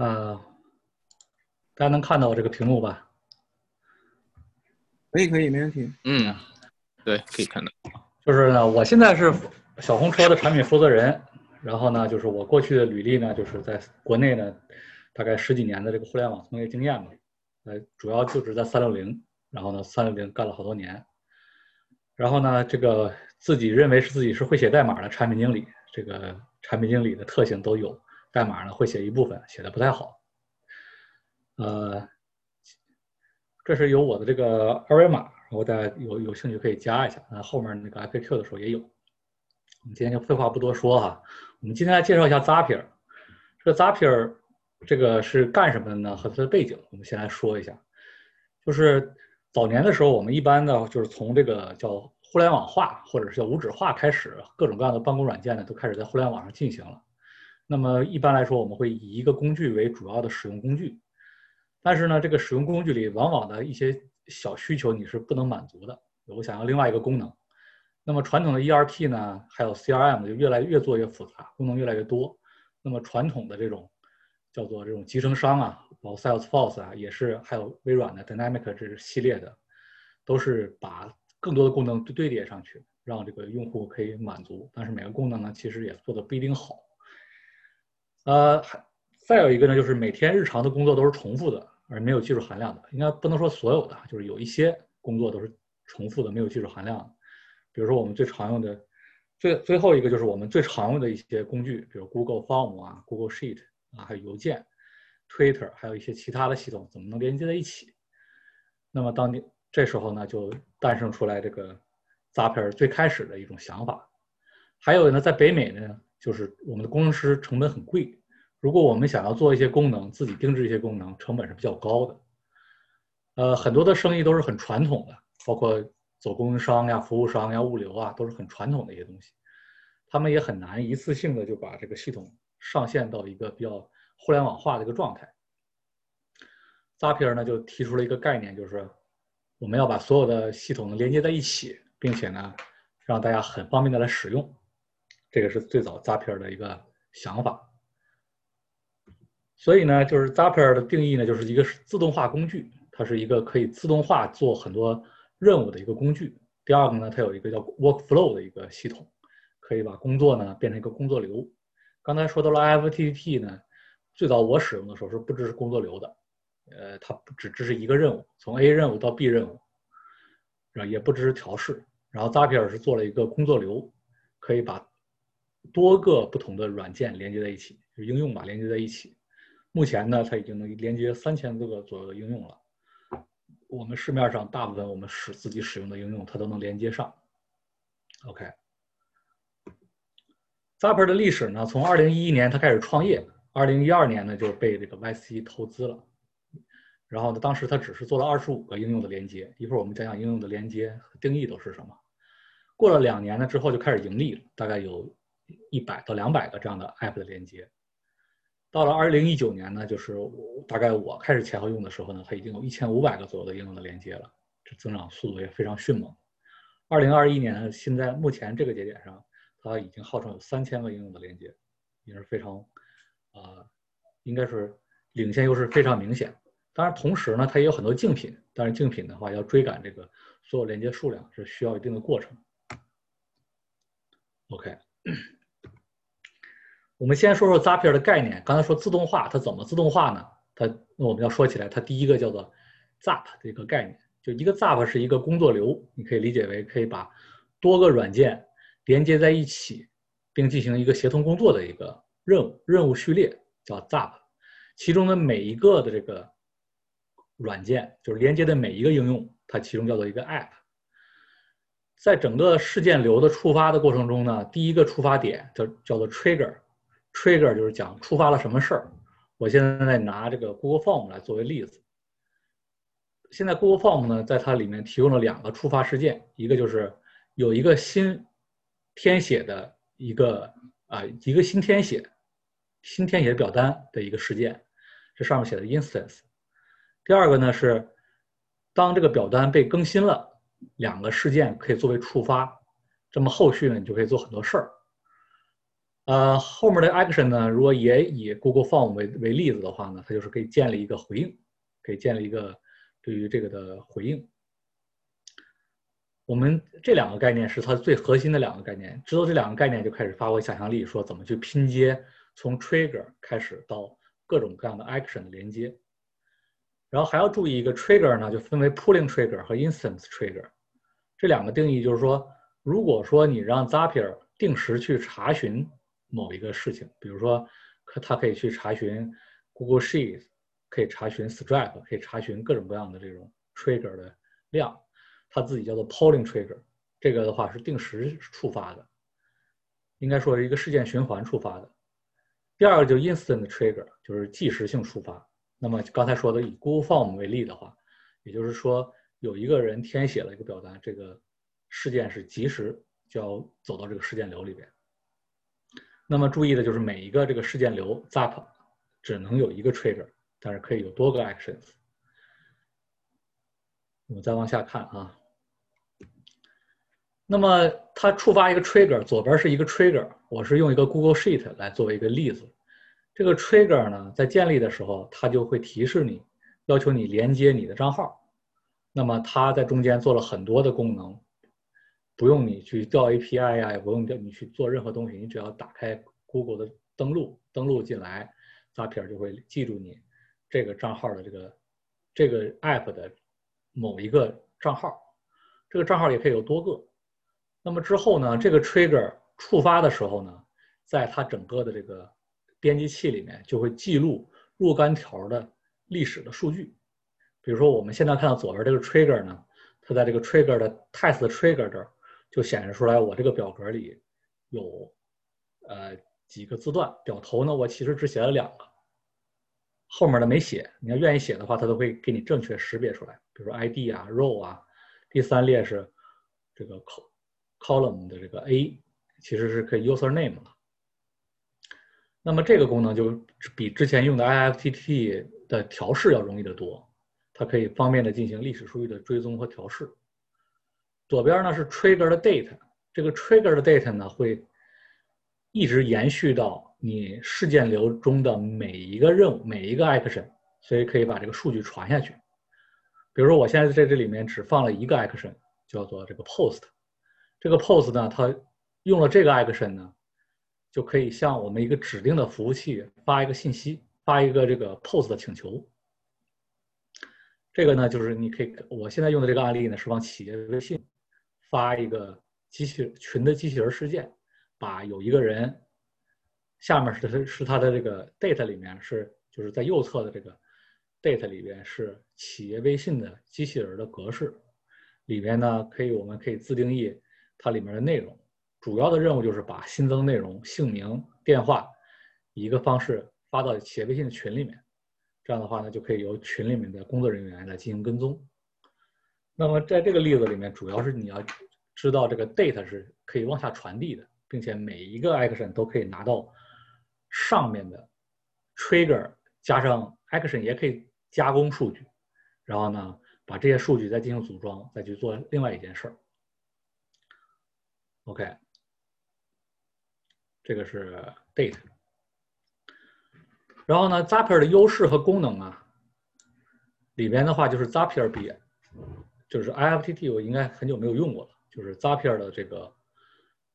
呃，大家能看到我这个屏幕吧？可以，可以，没问题。嗯，对，可以看到。就是呢，我现在是小红车的产品负责人，然后呢，就是我过去的履历呢，就是在国内呢，大概十几年的这个互联网从业经验吧，呃，主要就职在三六零，然后呢，三六零干了好多年，然后呢，这个自己认为是自己是会写代码的产品经理，这个产品经理的特性都有，代码呢会写一部分，写的不太好，呃。这是有我的这个二维码，然后大家有有兴趣可以加一下。那后面那个 FAQ 的时候也有。我们今天就废话不多说哈，我们今天来介绍一下 Zapier。这个 Zapier 这个是干什么的呢？和它的背景，我们先来说一下。就是早年的时候，我们一般呢就是从这个叫互联网化或者是叫无纸化开始，各种各样的办公软件呢都开始在互联网上进行了。那么一般来说，我们会以一个工具为主要的使用工具。但是呢，这个使用工具里往往的一些小需求你是不能满足的。我想要另外一个功能，那么传统的 ERP 呢，还有 CRM 就越来越做越复杂，功能越来越多。那么传统的这种叫做这种集成商啊，包括 Salesforce 啊，也是还有微软的 Dynamic 这系列的，都是把更多的功能堆叠上去，让这个用户可以满足。但是每个功能呢，其实也做的不一定好。呃，还。再有一个呢，就是每天日常的工作都是重复的，而没有技术含量的。应该不能说所有的，就是有一些工作都是重复的，没有技术含量的。比如说我们最常用的，最最后一个就是我们最常用的一些工具，比如 Google Form 啊、Google Sheet 啊，还有邮件、Twitter，还有一些其他的系统，怎么能连接在一起？那么当你这时候呢，就诞生出来这个 Zapier 最开始的一种想法。还有呢，在北美呢，就是我们的工程师成本很贵。如果我们想要做一些功能，自己定制一些功能，成本是比较高的。呃，很多的生意都是很传统的，包括走供应商呀、服务商呀、物流啊，都是很传统的一些东西。他们也很难一次性的就把这个系统上线到一个比较互联网化的一个状态。Zapier 呢就提出了一个概念，就是我们要把所有的系统连接在一起，并且呢让大家很方便的来使用。这个是最早 Zapier 的一个想法。所以呢，就是 Zapier 的定义呢，就是一个自动化工具，它是一个可以自动化做很多任务的一个工具。第二个呢，它有一个叫 Workflow 的一个系统，可以把工作呢变成一个工作流。刚才说到了 IFTTT 呢，最早我使用的时候是不支持工作流的，呃，它不只支持一个任务，从 A 任务到 B 任务，也不支持调试。然后 Zapier 是做了一个工作流，可以把多个不同的软件连接在一起，就应用吧连接在一起。目前呢，它已经能连接三千多个左右的应用了。我们市面上大部分我们使自己使用的应用，它都能连接上。OK，Zapper 的历史呢，从二零一一年它开始创业，二零一二年呢就被这个 YC 投资了。然后呢，当时它只是做了二十五个应用的连接。一会儿我们讲讲应用的连接和定义都是什么。过了两年呢之后就开始盈利了，大概有一百到两百个这样的 App 的连接。到了二零一九年呢，就是大概我开始前后用的时候呢，它已经有一千五百个左右的应用的连接了，这增长速度也非常迅猛。二零二一年现在目前这个节点上，它已经号称有三千个应用的连接，也是非常，啊，应该是领先优势非常明显。当然，同时呢，它也有很多竞品，但是竞品的话要追赶这个所有连接数量是需要一定的过程。OK。我们先说说 Zapier 的概念。刚才说自动化，它怎么自动化呢？它那我们要说起来，它第一个叫做 Zap 这个概念，就一个 Zap 是一个工作流，你可以理解为可以把多个软件连接在一起，并进行一个协同工作的一个任务任务序列，叫 Zap。其中的每一个的这个软件，就是连接的每一个应用，它其中叫做一个 App。在整个事件流的触发的过程中呢，第一个触发点叫叫做 Trigger。Trigger 就是讲触发了什么事儿。我现在拿这个 Google Form 来作为例子。现在 Google Form 呢，在它里面提供了两个触发事件，一个就是有一个新填写的一个啊一个新填写新填写表单的一个事件，这上面写的 instance。第二个呢是当这个表单被更新了，两个事件可以作为触发，这么后续呢你就可以做很多事儿。呃，后面的 action 呢，如果也以 Google Form 为为例子的话呢，它就是可以建立一个回应，可以建立一个对于这个的回应。我们这两个概念是它最核心的两个概念，知道这两个概念就开始发挥想象力，说怎么去拼接从 trigger 开始到各种各样的 action 的连接。然后还要注意一个 trigger 呢，就分为 pulling trigger 和 instance trigger。这两个定义就是说，如果说你让 Zapier 定时去查询某一个事情，比如说，可它可以去查询 Google Sheets，可以查询 Stripe，可以查询各种各样的这种 trigger 的量，它自己叫做 polling trigger。这个的话是定时触发的，应该说是一个事件循环触发的。第二个就 instant trigger，就是即时性触发。那么刚才说的以 Google Form 为例的话，也就是说有一个人填写了一个表单，这个事件是及时就要走到这个事件流里边。那么注意的就是每一个这个事件流 Zap 只能有一个 trigger，但是可以有多个 actions。我们再往下看啊。那么它触发一个 trigger，左边是一个 trigger，我是用一个 Google Sheet 来作为一个例子。这个 trigger 呢，在建立的时候，它就会提示你，要求你连接你的账号。那么它在中间做了很多的功能，不用你去调 API 呀，也不用调你去做任何东西，你只要打开 Google 的登录，登录进来，Zapier 就会记住你这个账号的这个这个 app 的某一个账号。这个账号也可以有多个。那么之后呢，这个 trigger 触发的时候呢，在它整个的这个编辑器里面就会记录若干条的历史的数据，比如说我们现在看到左边这个 trigger 呢，它在这个 trigger 的 test trigger 这儿就显示出来，我这个表格里有呃几个字段，表头呢我其实只写了两个，后面的没写。你要愿意写的话，它都会给你正确识别出来，比如说 ID 啊、row 啊。第三列是这个 column 的这个 A，其实是可以 user name 了。那么这个功能就比之前用的 IFTT 的调试要容易得多，它可以方便的进行历史数据的追踪和调试。左边呢是 trigger 的 date，这个 trigger 的 date 呢会一直延续到你事件流中的每一个任务、每一个 action，所以可以把这个数据传下去。比如说我现在在这里面只放了一个 action，叫做这个 post，这个 post 呢，它用了这个 action 呢。就可以向我们一个指定的服务器发一个信息，发一个这个 POST 的请求。这个呢，就是你可以，我现在用的这个案例呢，是往企业微信发一个机器群的机器人事件，把有一个人，下面是是他的这个 data 里面是就是在右侧的这个 data 里边是企业微信的机器人的格式，里面呢可以我们可以自定义它里面的内容。主要的任务就是把新增内容、姓名、电话，以一个方式发到企业微信的群里面。这样的话呢，就可以由群里面的工作人员来进行跟踪。那么在这个例子里面，主要是你要知道这个 data 是可以往下传递的，并且每一个 action 都可以拿到上面的 trigger 加上 action 也可以加工数据，然后呢，把这些数据再进行组装，再去做另外一件事儿。OK。这个是 date，然后呢，Zapier 的优势和功能啊，里边的话就是 Zapier 比，就是 IFTT 我应该很久没有用过了，就是 Zapier 的这个，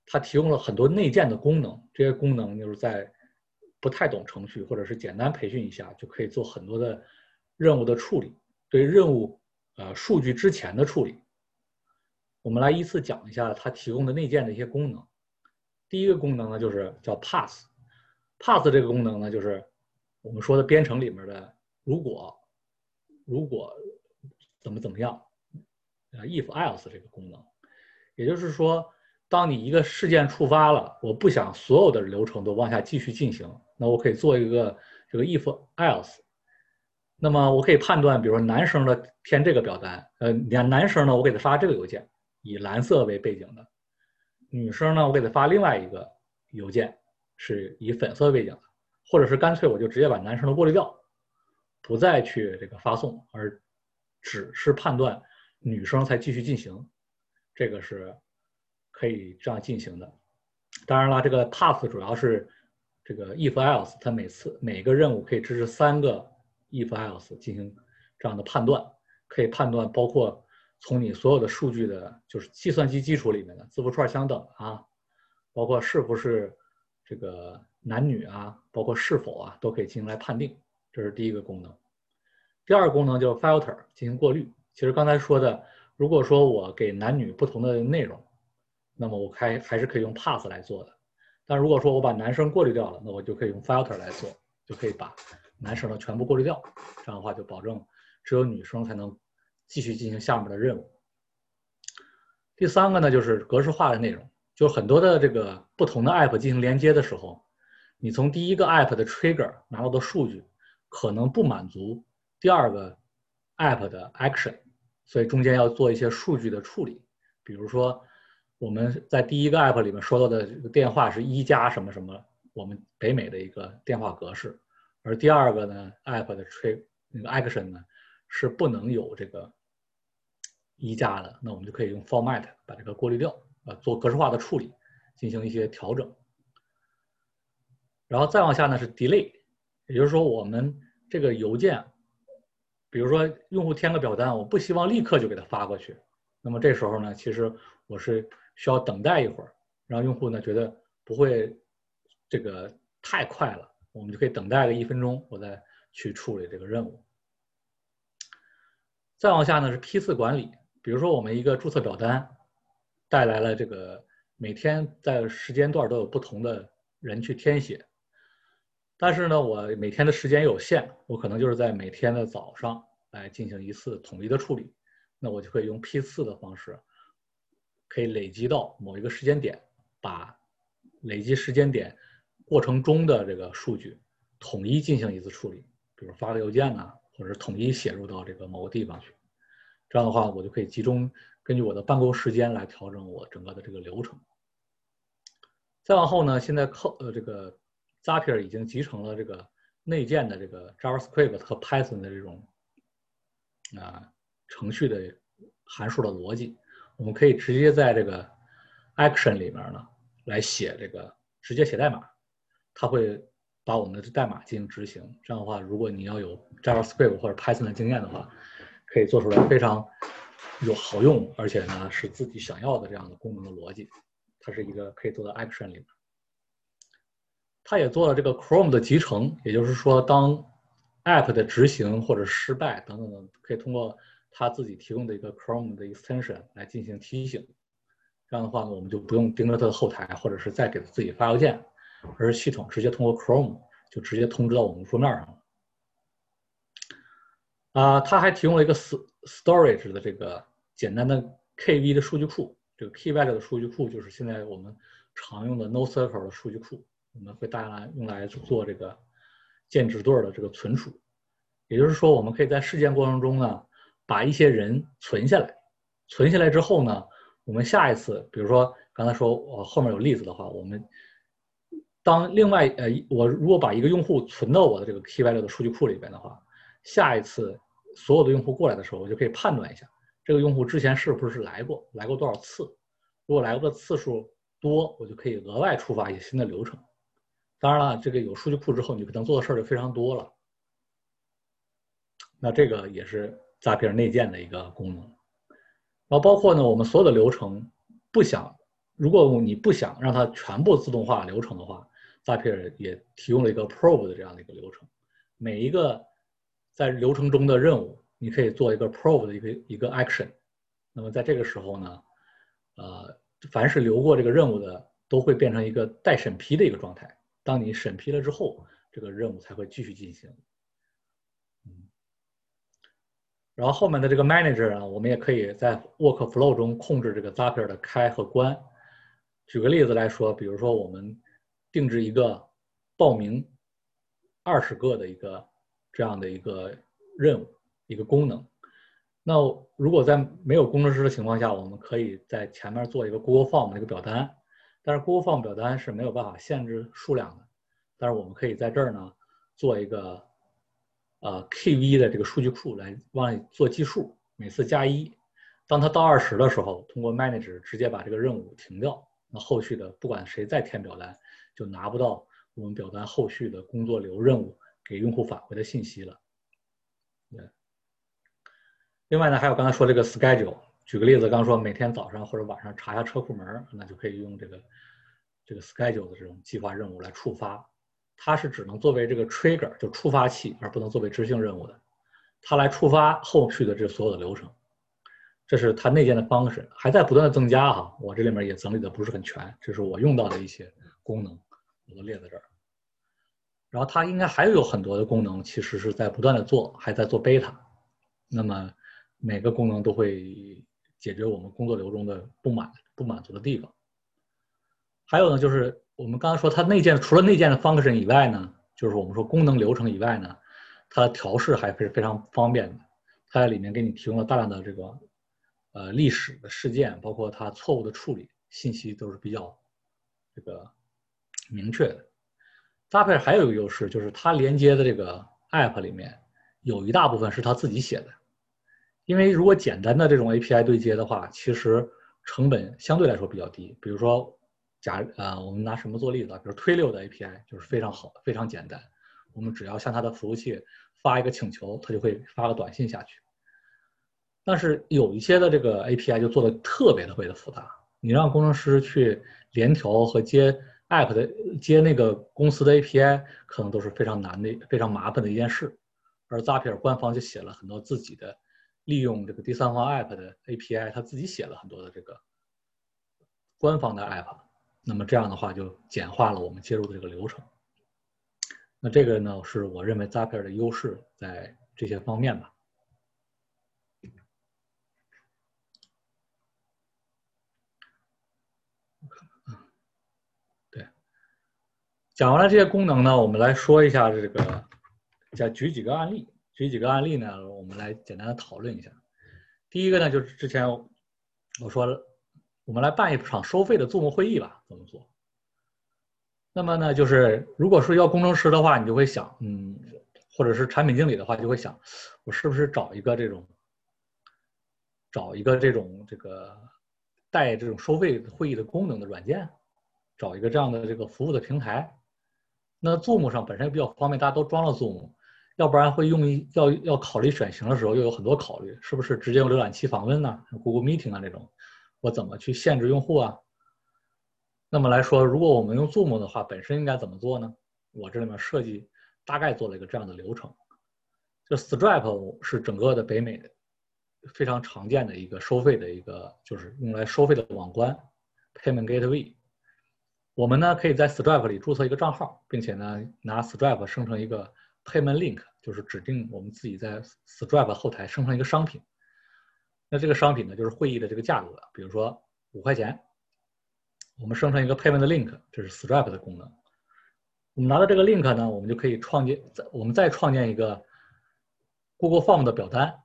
它提供了很多内建的功能，这些功能就是在不太懂程序或者是简单培训一下就可以做很多的任务的处理，对任务呃数据之前的处理，我们来依次讲一下它提供的内建的一些功能。第一个功能呢，就是叫 pass，pass 这个功能呢，就是我们说的编程里面的如果，如果怎么怎么样，呃，if else 这个功能，也就是说，当你一个事件触发了，我不想所有的流程都往下继续进行，那我可以做一个这个 if else，那么我可以判断，比如说男生的填这个表单，呃，男男生呢，我给他发这个邮件，以蓝色为背景的。女生呢，我给她发另外一个邮件，是以粉色背景的，或者是干脆我就直接把男生的过滤掉，不再去这个发送，而只是判断女生才继续进行，这个是可以这样进行的。当然了，这个 pass 主要是这个 if else，它每次每个任务可以支持三个 if else 进行这样的判断，可以判断包括从你所有的数据的，就是计算机基础里面的字符串相等啊，包括是不是这个男女啊，包括是否啊，都可以进行来判定。这是第一个功能。第二个功能叫 filter 进行过滤。其实刚才说的，如果说我给男女不同的内容，那么我还还是可以用 pass 来做的。但如果说我把男生过滤掉了，那我就可以用 filter 来做，就可以把男生的全部过滤掉。这样的话就保证只有女生才能继续进行下面的任务。第三个呢，就是格式化的内容，就很多的这个不同的 app 进行连接的时候，你从第一个 app 的 trigger 拿到的数据可能不满足第二个 app 的 action，所以中间要做一些数据的处理，比如说。我们在第一个 app 里面说到的这个电话是一加什么什么，我们北美的一个电话格式，而第二个呢 app 的 tr 那个 action 呢是不能有这个一加的，那我们就可以用 format 把这个过滤掉，啊，做格式化的处理，进行一些调整。然后再往下呢是 delay，也就是说我们这个邮件，比如说用户填个表单，我不希望立刻就给他发过去，那么这时候呢，其实我是。需要等待一会儿，让用户呢觉得不会这个太快了，我们就可以等待个一分钟，我再去处理这个任务。再往下呢是批次管理，比如说我们一个注册表单带来了这个每天在时间段都有不同的人去填写，但是呢我每天的时间有限，我可能就是在每天的早上来进行一次统一的处理，那我就可以用批次的方式。可以累积到某一个时间点，把累积时间点过程中的这个数据统一进行一次处理，比如发个邮件呢，或者统一写入到这个某个地方去。这样的话，我就可以集中根据我的办公时间来调整我整个的这个流程。再往后呢，现在靠呃这个 Zapier 已经集成了这个内建的这个 JavaScript 和 Python 的这种啊程序的函数的逻辑。我们可以直接在这个 action 里面呢来写这个，直接写代码，它会把我们的代码进行执行。这样的话，如果你要有 JavaScript 或者 Python 的经验的话，可以做出来非常有好用，而且呢是自己想要的这样的功能的逻辑。它是一个可以做到 action 里面。它也做了这个 Chrome 的集成，也就是说，当 app 的执行或者失败等等等，可以通过。他自己提供的一个 Chrome 的 extension 来进行提醒，这样的话呢，我们就不用盯着它的后台，或者是再给自己发邮件，而是系统直接通过 Chrome 就直接通知到我们桌面上了。啊，它还提供了一个 storage 的这个简单的 KV 的数据库，这个 Key Value 的数据库就是现在我们常用的 NoSQL 的数据库，我们会大量用来做这个建指对的这个存储，也就是说，我们可以在事件过程中呢。把一些人存下来，存下来之后呢，我们下一次，比如说刚才说我后面有例子的话，我们当另外呃，我如果把一个用户存到我的这个 KY6 的数据库里边的话，下一次所有的用户过来的时候，我就可以判断一下这个用户之前是不是来过，来过多少次，如果来过的次数多，我就可以额外触发一些新的流程。当然了，这个有数据库之后，你可能做的事儿就非常多了。那这个也是。Zapier 内建的一个功能，然后包括呢，我们所有的流程不想，如果你不想让它全部自动化流程的话，Zapier 也提供了一个 Probe 的这样的一个流程，每一个在流程中的任务，你可以做一个 Probe 的一个一个 action，那么在这个时候呢，呃，凡是流过这个任务的，都会变成一个待审批的一个状态，当你审批了之后，这个任务才会继续进行。然后后面的这个 manager 呢，我们也可以在 workflow 中控制这个 Zapier 的开和关。举个例子来说，比如说我们定制一个报名二十个的一个这样的一个任务一个功能。那如果在没有工程师的情况下，我们可以在前面做一个 Google Form 的一个表单，但是 Google Form 表单是没有办法限制数量的。但是我们可以在这儿呢做一个。呃，KV 的这个数据库来往里做计数，每次加一，当它到二十的时候，通过 Manager 直接把这个任务停掉，那后续的不管谁再填表单，就拿不到我们表单后续的工作流任务给用户返回的信息了。另外呢，还有刚才说这个 schedule，举个例子，刚说每天早上或者晚上查一下车库门，那就可以用这个这个 schedule 的这种计划任务来触发。它是只能作为这个 trigger，就触发器，而不能作为执行任务的。它来触发后续的这所有的流程。这是它内建的方式，还在不断的增加哈。我这里面也整理的不是很全，这是我用到的一些功能，我都列在这儿。然后它应该还有很多的功能，其实是在不断的做，还在做 beta。那么每个功能都会解决我们工作流中的不满不满足的地方。还有呢，就是我们刚刚说它内建除了内建的 function 以外呢，就是我们说功能流程以外呢，它调试还是非常方便的。它在里面给你提供了大量的这个。呃，历史的事件，包括它错误的处理信息，都是比较这个明确的。搭配还有一个优势，就是它连接的这个 App 里面有一大部分是它自己写的。因为如果简单的这种 API 对接的话，其实成本相对来说比较低。比如说，假呃，我们拿什么做例子？比如推六的 API 就是非常好，非常简单。我们只要向它的服务器发一个请求，它就会发个短信下去。但是有一些的这个 API 就做的特别特别的复杂，你让工程师去联调和接 App 的接那个公司的 API，可能都是非常难的、非常麻烦的一件事。而 Zapier 官方就写了很多自己的利用这个第三方 App 的 API，他自己写了很多的这个官方的 App，那么这样的话就简化了我们接入的这个流程。那这个呢，是我认为 Zapier 的优势在这些方面吧。对讲完了这些功能呢，我们来说一下这个，再举几个案例。举几个案例呢，我们来简单的讨论一下。第一个呢，就是之前我说我们来办一场收费的 Zoom 会议吧，怎么做？那么呢，就是如果说要工程师的话，你就会想，嗯，或者是产品经理的话，就会想，我是不是找一个这种，找一个这种这个带这种收费会议的功能的软件，找一个这样的这个服务的平台。那 Zoom 上本身比较方便，大家都装了 Zoom，要不然会用一要要考虑选型的时候又有很多考虑，是不是直接用浏览器访问呢？Google Meeting 啊这种，我怎么去限制用户啊？那么来说，如果我们用 Zoom 的话，本身应该怎么做呢？我这里面设计大概做了一个这样的流程，就 Stripe 是整个的北美的非常常见的一个收费的一个就是用来收费的网关 Payment Gateway。我们呢可以在 Stripe 里注册一个账号，并且呢拿 Stripe 生成一个 Payment Link，就是指定我们自己在 Stripe 后台生成一个商品。那这个商品呢就是会议的这个价格，比如说五块钱，我们生成一个 Payment Link，这是 Stripe 的功能。我们拿到这个 Link 呢，我们就可以创建，再我们再创建一个 Google Form 的表单。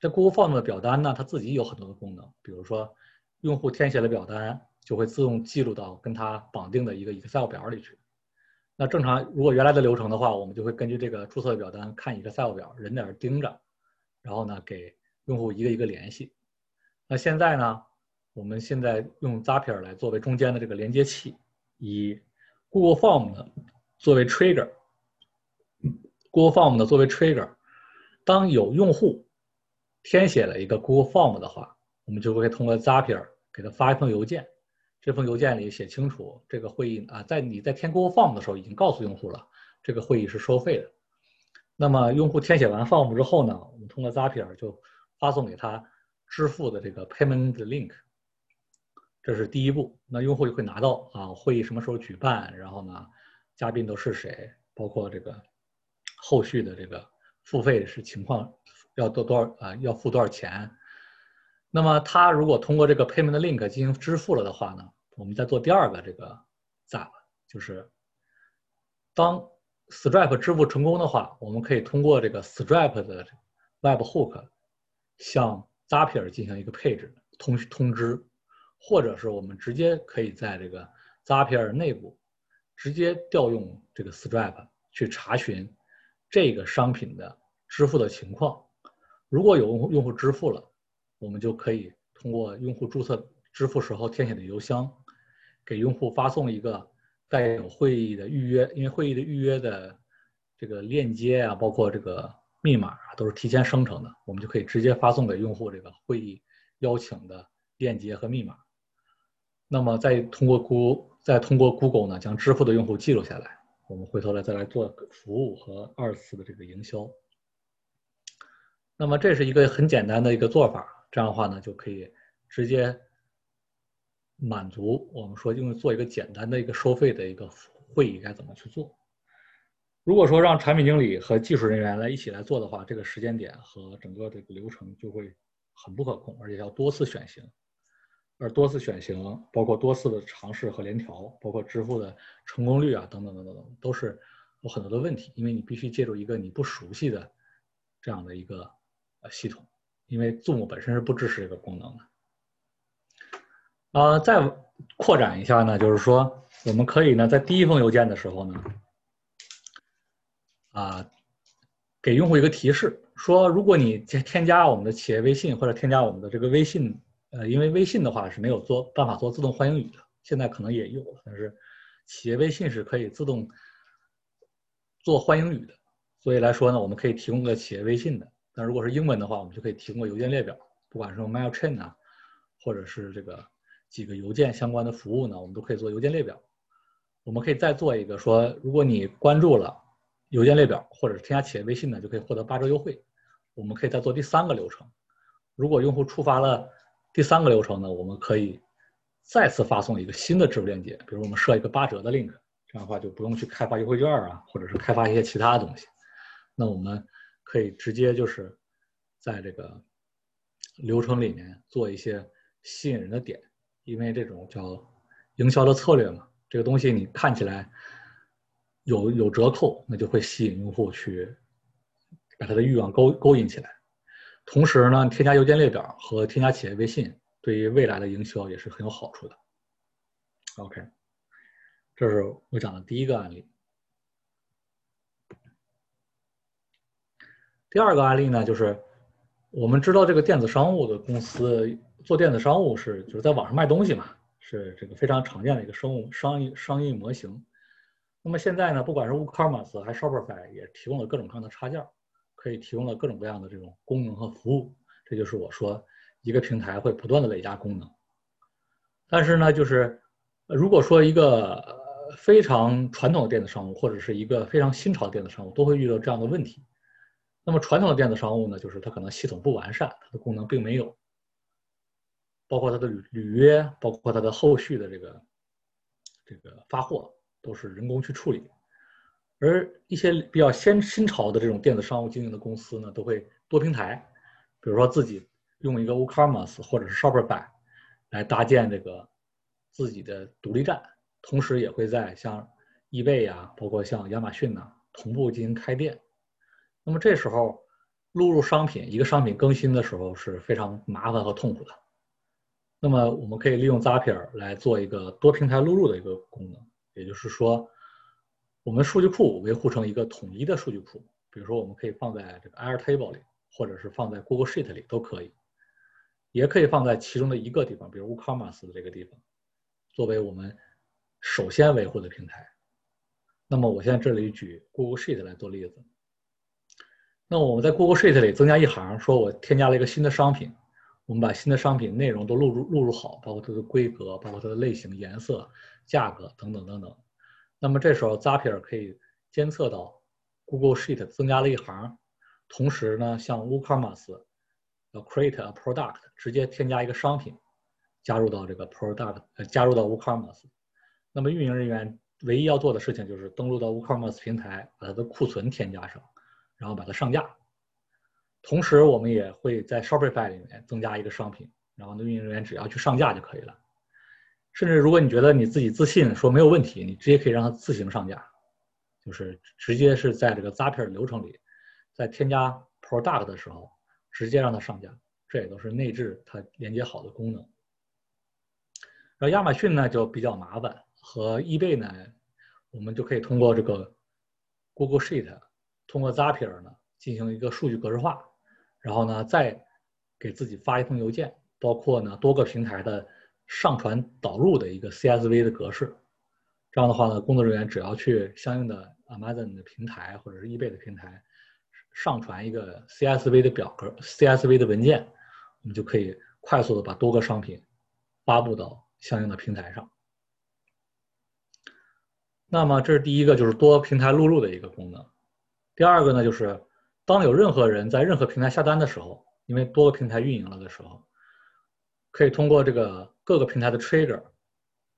这 Google Form 的表单呢，它自己有很多的功能，比如说用户填写了表单。就会自动记录到跟它绑定的一个 Excel 表里去。那正常，如果原来的流程的话，我们就会根据这个注册的表单看 Excel 表，人在那盯着，然后呢给用户一个一个联系。那现在呢，我们现在用 Zapier 来作为中间的这个连接器，以 Google Form 呢作为 Trigger，Google Form 呢作为 Trigger，当有用户填写了一个 Google Form 的话，我们就会通过 Zapier 给他发一封邮件。这封邮件里写清楚，这个会议啊，在你在填 Google Form 的时候已经告诉用户了，这个会议是收费的。那么用户填写完 Form 之后呢，我们通过 Zapier 就发送给他支付的这个 Payment Link，这是第一步。那用户就会拿到啊，会议什么时候举办，然后呢，嘉宾都是谁，包括这个后续的这个付费是情况，要多多少啊，要付多少钱。那么他如果通过这个 Payment Link 进行支付了的话呢？我们再做第二个这个 Zap，就是当 Stripe 支付成功的话，我们可以通过这个 Stripe 的 Web Hook 向 Zapier 进行一个配置通通知，或者是我们直接可以在这个 Zapier 内部直接调用这个 Stripe 去查询这个商品的支付的情况。如果有用户用户支付了，我们就可以通过用户注册支付时候填写的邮箱。给用户发送一个带有会议的预约，因为会议的预约的这个链接啊，包括这个密码啊，都是提前生成的，我们就可以直接发送给用户这个会议邀请的链接和密码。那么再通过 Google，再通过 Google 呢，将支付的用户记录下来，我们回头来再来做服务和二次的这个营销。那么这是一个很简单的一个做法，这样的话呢，就可以直接满足我们说，因为做一个简单的一个收费的一个会议该怎么去做。如果说让产品经理和技术人员来一起来做的话，这个时间点和整个这个流程就会很不可控，而且要多次选型，而多次选型包括多次的尝试和联调，包括支付的成功率啊等等等等等，都是有很多的问题，因为你必须借助一个你不熟悉的这样的一个呃。系统，因为 Zoom 本身是不支持这个功能的。呃，再扩展一下呢，就是说，我们可以呢，在第一封邮件的时候呢，啊，给用户一个提示，说如果你添加我们的企业微信或者添加我们的这个微信，呃，因为微信的话是没有做办法做自动欢迎语的，现在可能也有，但是企业微信是可以自动做欢迎语的，所以来说呢，我们可以提供个企业微信的。那如果是英文的话，我们就可以提供个邮件列表，不管是用 Mailchimp 啊，或者是这个几个邮件相关的服务呢，我们都可以做邮件列表。我们可以再做一个说，如果你关注了邮件列表，或者是添加企业微信呢，就可以获得八折优惠。我们可以再做第三个流程，如果用户触发了第三个流程呢，我们可以再次发送一个新的支付链接，比如我们设一个八折的 link，这样的话就不用去开发优惠券啊，或者是开发一些其他的东西。那我们。可以直接就是在这个流程里面做一些吸引人的点，因为这种叫营销的策略嘛，这个东西你看起来有有折扣，那就会吸引用户去把他的欲望勾勾引起来。同时呢，添加邮件列表和添加企业微信，对于未来的营销也是很有好处的。OK，这是我讲的第一个案例。第二个案例呢，就是我们知道这个电子商务的公司做电子商务是就是在网上卖东西嘛，是这个非常常见的一个生物商业商业模型。那么现在呢，不管是 WooCommerce 还是 Shopify 也提供了各种各样的插件，可以提供了各种各样的这种功能和服务。这就是我说一个平台会不断的累加功能。但是呢，就是如果说一个非常传统的电子商务或者是一个非常新潮的电子商务，都会遇到这样的问题。那么传统的电子商务呢，就是它可能系统不完善，它的功能并没有，包括它的履履约，包括它的后续的这个这个发货，都是人工去处理。而一些比较先新潮的这种电子商务经营的公司呢，都会多平台，比如说自己用一个 WooCommerce 或者是 Shopify 来搭建这个自己的独立站，同时也会在像易贝呀，包括像亚马逊呐，同步进行开店。那么这时候，录入商品，一个商品更新的时候是非常麻烦和痛苦的。那么我们可以利用 Zapier 来做一个多平台录入的一个功能，也就是说，我们数据库维护成一个统一的数据库，比如说我们可以放在这个 Airtable 里，或者是放在 Google Sheet 里都可以，也可以放在其中的一个地方，比如 WooCommerce 的这个地方，作为我们首先维护的平台。那么我现在这里举 Google Sheet 来做例子。那我们在 Google Sheet 里增加一行，说我添加了一个新的商品，我们把新的商品内容都录入录入好，包括它的规格，包括它的类型、颜色、价格等等等等。那么这时候 Zapier 可以监测到 Google Sheet 增加了一行，同时呢，像 WooCommerce 要 create a product，直接添加一个商品，加入到这个 product，呃，加入到 WooCommerce。那么运营人员唯一要做的事情就是登录到 WooCommerce 平台，把它的库存添加上。然后把它上架，同时我们也会在 Shopify 里面增加一个商品，然后呢，运营人员只要去上架就可以了。甚至如果你觉得你自己自信说没有问题，你直接可以让它自行上架，就是直接是在这个 Zapier 流程里，在添加 Product 的时候直接让它上架，这也都是内置它连接好的功能。然后亚马逊呢就比较麻烦，和 eBay 呢，我们就可以通过这个 Google Sheet。通过 Zapier 呢进行一个数据格式化，然后呢再给自己发一封邮件，包括呢多个平台的上传导入的一个 CSV 的格式，这样的话呢，工作人员只要去相应的 Amazon 的平台或者是 eBay 的平台上传一个 CSV 的表格、CSV 的文件，我们就可以快速的把多个商品发布到相应的平台上。那么这是第一个，就是多平台录入的一个功能。第二个呢，就是当有任何人在任何平台下单的时候，因为多个平台运营了的时候，可以通过这个各个平台的 trigger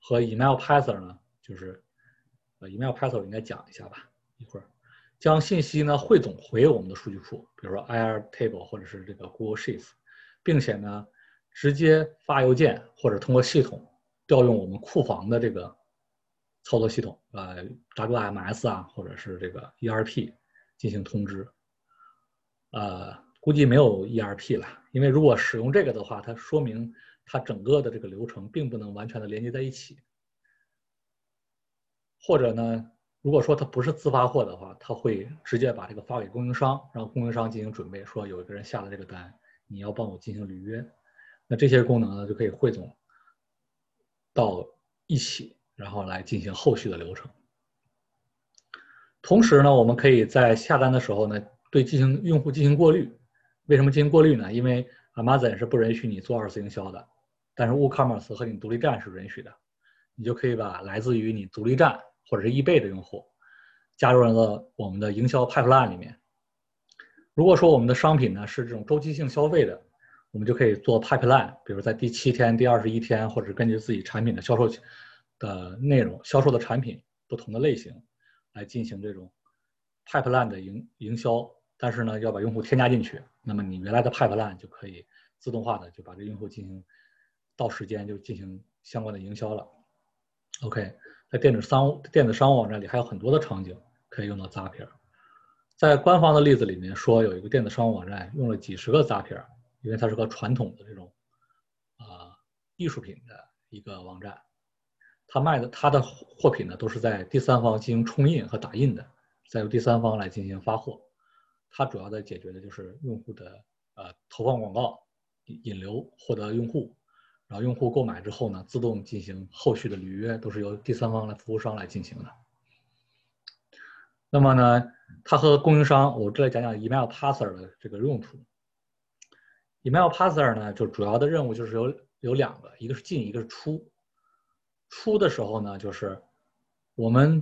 和 email parser 呢。就是呃，email parser 应该讲一下吧，一会儿将信息呢汇总回我们的数据库，比如说 Airtable 或者是这个 Google Sheets，并且呢直接发邮件或者通过系统调用我们库房的这个操作系统，呃，WMS 啊或者是这个 ERP 进行通知。呃，估计没有 ERP 了，因为如果使用这个的话，它说明它整个的这个流程并不能完全的连接在一起。或者呢，如果说它不是自发货的话，他会直接把这个发给供应商，让供应商进行准备，说有一个人下了这个单，你要帮我进行履约。那这些功能呢，就可以汇总到一起，然后来进行后续的流程。同时呢，我们可以在下单的时候呢，对进行用户进行过滤。为什么进行过滤呢？因为 Amazon 是不允许你做二次营销的，但是 WooCommerce 和你独立站是允许的，你就可以把来自于你独立站。或者是易贝的用户加入了我们的营销 pipeline 里面。如果说我们的商品呢是这种周期性消费的，我们就可以做 pipeline，比如在第七天、第二十一天，或者根据自己产品的销售的内容、销售的产品不同的类型来进行这种 pipeline 的营营销。但是呢，要把用户添加进去，那么你原来的 pipeline 就可以自动化的就把这用户进行到时间就进行相关的营销了。OK。在电子商务电子商务网站里还有很多的场景可以用到 Zapier。在官方的例子里面说，有一个电子商务网站用了几十个 Zapier，因为它是个传统的这种啊艺术品的一个网站，它卖的它的货品呢都是在第三方进行冲印和打印的，再由第三方来进行发货。它主要的解决的就是用户的呃投放广告引引流，获得用户。然后用户购买之后呢，自动进行后续的履约，都是由第三方的服务商来进行的。那么呢，它和供应商，我这里讲讲 email parser 的这个用途。email parser 呢，就主要的任务就是有有两个，一个是进，一个是出。出的时候呢，就是我们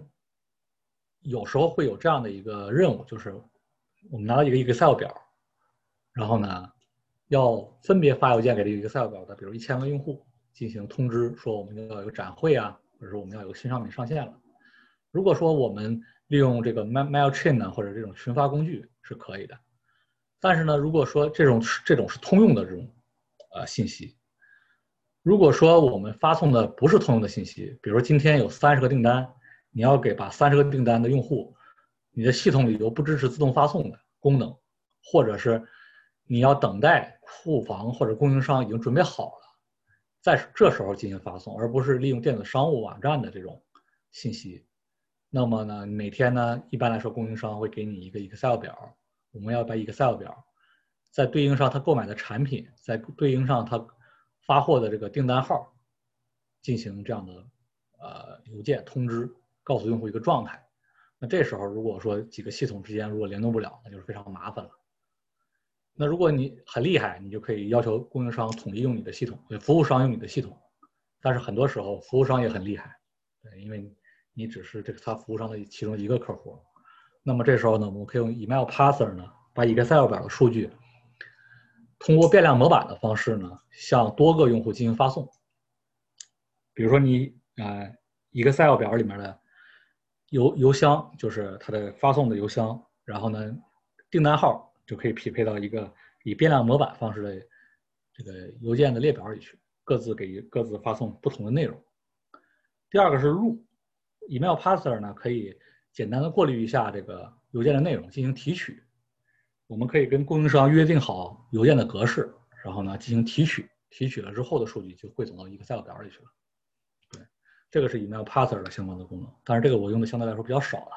有时候会有这样的一个任务，就是我们拿到一个 Excel 表，然后呢。要分别发邮件给这个 Excel 表的，比如一千个用户进行通知，说我们要有展会啊，或者说我们要有新商品上线了。如果说我们利用这个 Mail Chain 呢，或者这种群发工具是可以的。但是呢，如果说这种这种是通用的这种呃信息，如果说我们发送的不是通用的信息，比如今天有三十个订单，你要给把三十个订单的用户，你的系统里头不支持自动发送的功能，或者是你要等待。库房或者供应商已经准备好了，在这时候进行发送，而不是利用电子商务网站的这种信息。那么呢，每天呢，一般来说，供应商会给你一个 Excel 表，我们要把 Excel 表在对应上他购买的产品，在对应上他发货的这个订单号，进行这样的呃邮件通知，告诉用户一个状态。那这时候如果说几个系统之间如果联动不了，那就是非常麻烦了。那如果你很厉害，你就可以要求供应商统一用你的系统，服务商用你的系统。但是很多时候，服务商也很厉害，对，因为你只是这个他服务商的其中一个客户。那么这时候呢，我们可以用 email parser 呢，把 Excel 表的数据通过变量模板的方式呢，向多个用户进行发送。比如说你啊，Excel 表里面的邮邮箱就是它的发送的邮箱，然后呢，订单号。就可以匹配到一个以变量模板方式的这个邮件的列表里去，各自给各自发送不同的内容。第二个是入，email parser 呢可以简单的过滤一下这个邮件的内容进行提取。我们可以跟供应商约定好邮件的格式，然后呢进行提取，提取了之后的数据就汇总到一个 Excel 表里去了。这个是 email parser 的相关的功能，但是这个我用的相对来说比较少了。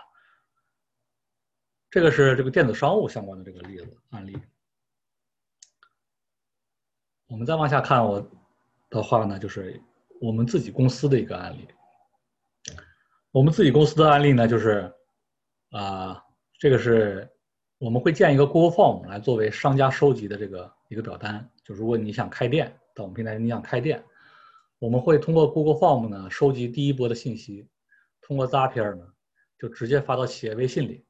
这个是这个电子商务相关的这个例子案例。我们再往下看，我的话呢，就是我们自己公司的一个案例。我们自己公司的案例呢，就是啊，这个是我们会建一个 Google Form 来作为商家收集的这个一个表单。就如果你想开店，到我们平台你想开店，我们会通过 Google Form 呢收集第一波的信息，通过 Zapier 呢就直接发到企业微信里。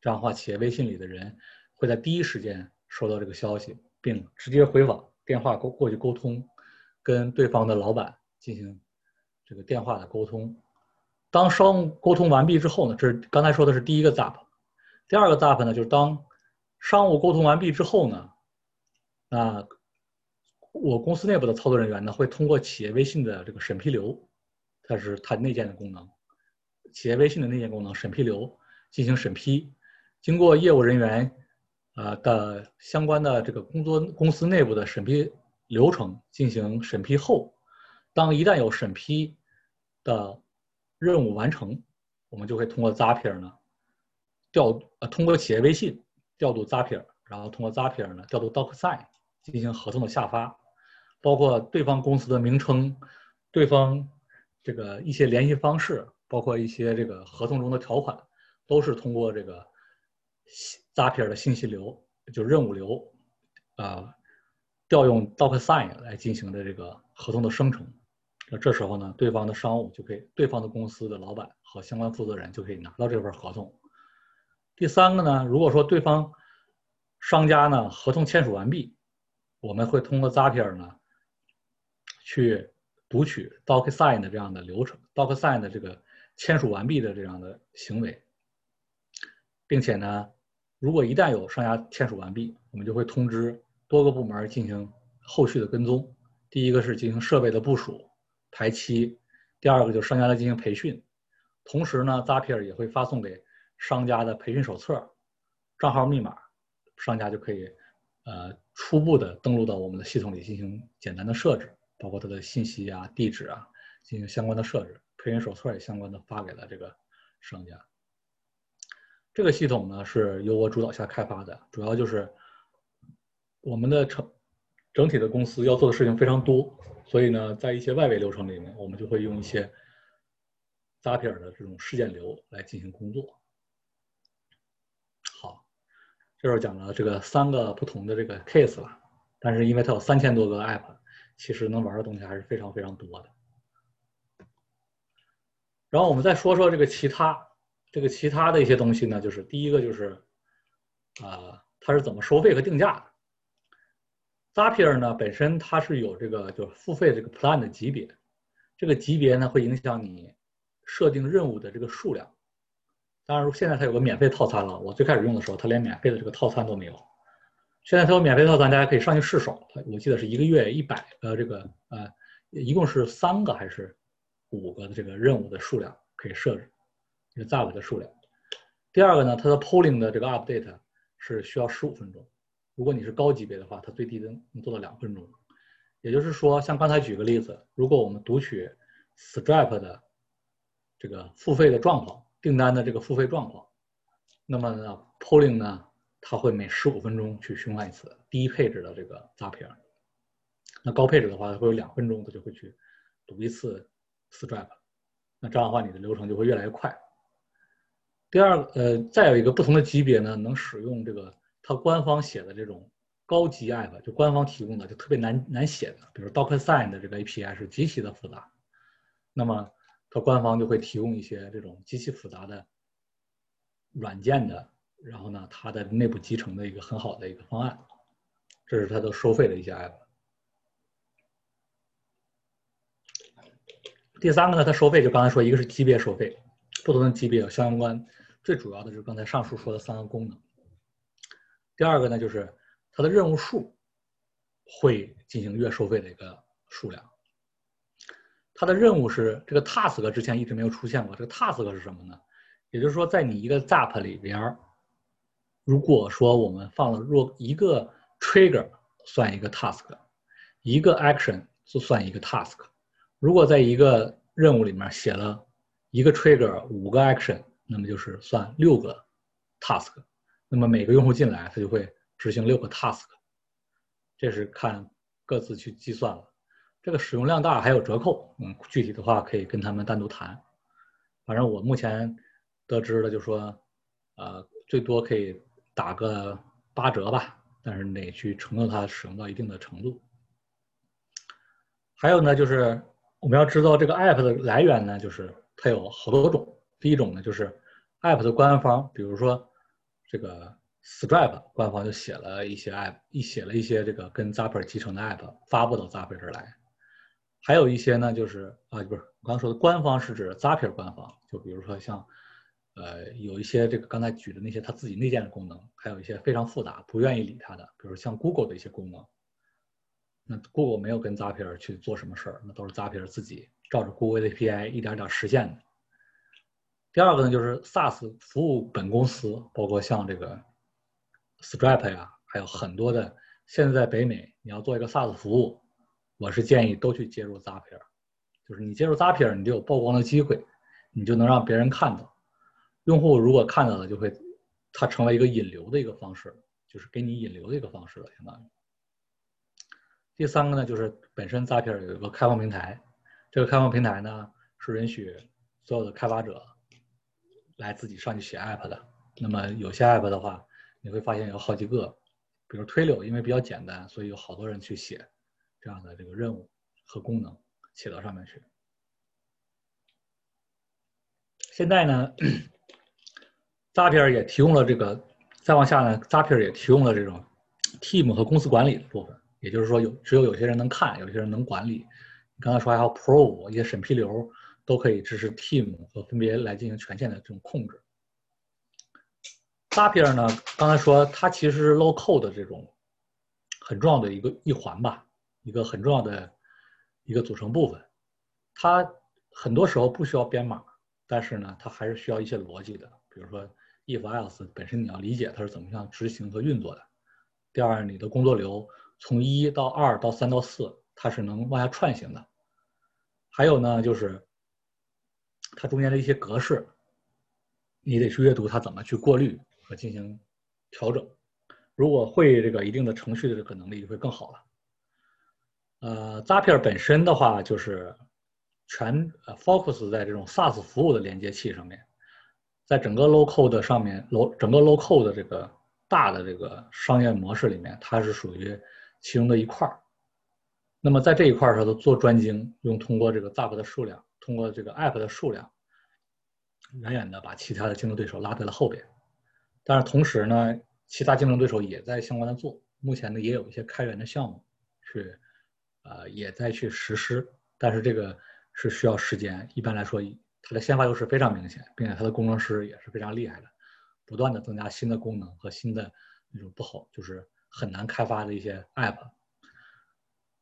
这样的话，企业微信里的人会在第一时间收到这个消息，并直接回访电话过过去沟通，跟对方的老板进行这个电话的沟通。当商务沟通完毕之后呢，这是刚才说的是第一个 ZAP。第二个 ZAP 呢，就是当商务沟通完毕之后呢，那我公司内部的操作人员呢，会通过企业微信的这个审批流，它是它内建的功能，企业微信的内建功能审批流进行审批，经过业务人员啊的相关的这个工作公司内部的审批流程进行审批后，当一旦有审批的。任务完成，我们就会通过 Zapier 呢调呃通过企业微信调度 Zapier，然后通过 Zapier 呢调度 DocSign 进行合同的下发，包括对方公司的名称、对方这个一些联系方式，包括一些这个合同中的条款，都是通过这个 Zapier 的信息流就任务流啊调用 DocSign 来进行的这个合同的生成。那这时候呢，对方的商务就可以，对方的公司的老板和相关负责人就可以拿到这份合同。第三个呢，如果说对方商家呢合同签署完毕，我们会通过 Zapier 呢去读取 DocSign 的这样的流程，DocSign 的这个签署完毕的这样的行为，并且呢，如果一旦有商家签署完毕，我们就会通知多个部门进行后续的跟踪。第一个是进行设备的部署。排期，第二个就是商家来进行培训，同时呢，Zapier 也会发送给商家的培训手册、账号密码，商家就可以呃初步的登录到我们的系统里进行简单的设置，包括他的信息啊、地址啊进行相关的设置。培训手册也相关的发给了这个商家。这个系统呢是由我主导下开发的，主要就是我们的成整体的公司要做的事情非常多。所以呢，在一些外围流程里面，我们就会用一些 Zapier 的这种事件流来进行工作。好，这时候讲了这个三个不同的这个 case 了，但是因为它有三千多个 app，其实能玩的东西还是非常非常多的。然后我们再说说这个其他，这个其他的一些东西呢，就是第一个就是，啊，它是怎么收费和定价的。Zapier 呢，本身它是有这个就是付费这个 plan 的级别，这个级别呢会影响你设定任务的这个数量。当然，现在它有个免费套餐了。我最开始用的时候，它连免费的这个套餐都没有。现在它有免费套餐，大家可以上去试手。我记得是一个月一百个这个呃，一共是三个还是五个的这个任务的数量可以设置，这个 Zap 的数量。第二个呢，它的 polling 的这个 update 是需要十五分钟。如果你是高级别的话，它最低的能做到两分钟。也就是说，像刚才举个例子，如果我们读取 Stripe 的这个付费的状况、订单的这个付费状况，那么呢，Polling 呢，它会每十五分钟去循环一次低配置的这个 Zapier。那高配置的话，它会有两分钟，它就会去读一次 Stripe。那这样的话，你的流程就会越来越快。第二，呃，再有一个不同的级别呢，能使用这个。它官方写的这种高级 app，就官方提供的就特别难难写的，比如 DocSign 的这个 API 是极其的复杂，那么它官方就会提供一些这种极其复杂的软件的，然后呢，它的内部集成的一个很好的一个方案，这是它的收费的一些 app。第三个呢，它收费就刚才说，一个是级别收费，不同的级别有相关，最主要的就是刚才上述说的三个功能。第二个呢，就是它的任务数会进行月收费的一个数量。它的任务是这个 task 之前一直没有出现过。这个 task 是什么呢？也就是说，在你一个 Zap 里边，如果说我们放了若一个 trigger 算一个 task，一个 action 就算一个 task。如果在一个任务里面写了一个 trigger 五个 action，那么就是算六个 task。那么每个用户进来，他就会执行六个 task，这是看各自去计算了。这个使用量大还有折扣，嗯，具体的话可以跟他们单独谈。反正我目前得知的就是说，呃，最多可以打个八折吧，但是得去承诺它使用到一定的程度。还有呢，就是我们要知道这个 app 的来源呢，就是它有好多种。第一种呢，就是 app 的官方，比如说这个 Stripe 官方就写了一些 app，一写了一些这个跟 Zapier 集成的 app 发布到 Zapier 这儿来。还有一些呢，就是啊，不是我刚刚说的官方是指 Zapier 官方，就比如说像呃有一些这个刚才举的那些它自己内建的功能，还有一些非常复杂不愿意理它的，比如像 Google 的一些功能。那 Google 没有跟 Zapier 去做什么事儿，那都是 Zapier 自己照着 Google API 一点点实现的。第二个呢，就是 SaaS 服务本公司，包括像这个 Stripe 呀，还有很多的。现在在北美，你要做一个 SaaS 服务，我是建议都去接入 Zapier，就是你接入 Zapier，你就有曝光的机会，你就能让别人看到。用户如果看到了，就会它成为一个引流的一个方式，就是给你引流的一个方式了，相当于。第三个呢，就是本身 Zapier 有一个开放平台，这个开放平台呢是允许所有的开发者来自己上去写 App 的。那么有些 App 的话，你会发现有好几个，比如推流，因为比较简单，所以有好多人去写这样的这个任务和功能写到上面去。现在呢，Zapier 也提供了这个，再往下呢，Zapier 也提供了这种 Team 和公司管理的部分。也就是说，有只有有些人能看，有些人能管理。你刚才说还有 Pro 一些审批流都可以支持 Team 和分别来进行权限的这种控制。Zapier 呢，刚才说它其实是 Low Code 的这种很重要的一个一环吧，一个很重要的一个组成部分。它很多时候不需要编码，但是呢，它还是需要一些逻辑的。比如说 If Else 本身你要理解它是怎么样执行和运作的。第二，你的工作流。从一到二到三到四，它是能往下串行的。还有呢，就是它中间的一些格式，你得去阅读它怎么去过滤和进行调整。如果会这个一定的程序的这个能力，就会更好了。呃，Zapier 本身的话，就是全呃 focus 在这种 SaaS 服务的连接器上面，在整个 Low Code 上面，Low 整个 Low Code 的这个大的这个商业模式里面，它是属于。其中的一块儿，那么在这一块儿上头做专精，用通过这个 Zap 的数量，通过这个 App 的数量，远远的把其他的竞争对手拉在了后边。但是同时呢，其他竞争对手也在相关的做，目前呢也有一些开源的项目，是呃也在去实施，但是这个是需要时间。一般来说，它的先发优势非常明显，并且它的工程师也是非常厉害的，不断的增加新的功能和新的那种不好就是。很难开发的一些 App，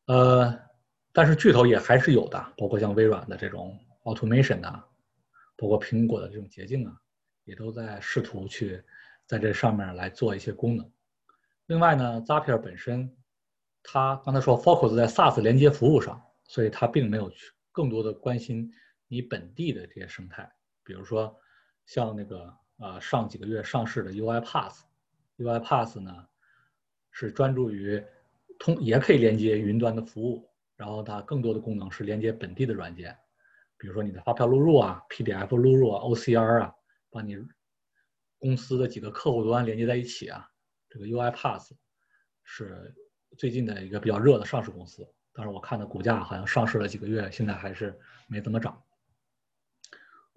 呃，但是巨头也还是有的，包括像微软的这种 Automation 啊，包括苹果的这种捷径啊，也都在试图去在这上面来做一些功能。另外呢，Zapier 本身，它刚才说 focus 在 SaaS 连接服务上，所以它并没有去更多的关心你本地的这些生态，比如说像那个呃上几个月上市的 UiPath，UiPath 呢。是专注于通，也可以连接云端的服务，然后它更多的功能是连接本地的软件，比如说你的发票录入啊、PDF 录入啊、OCR 啊，把你公司的几个客户端连接在一起啊。这个 UiPath 是最近的一个比较热的上市公司，但是我看的股价好像上市了几个月，现在还是没怎么涨。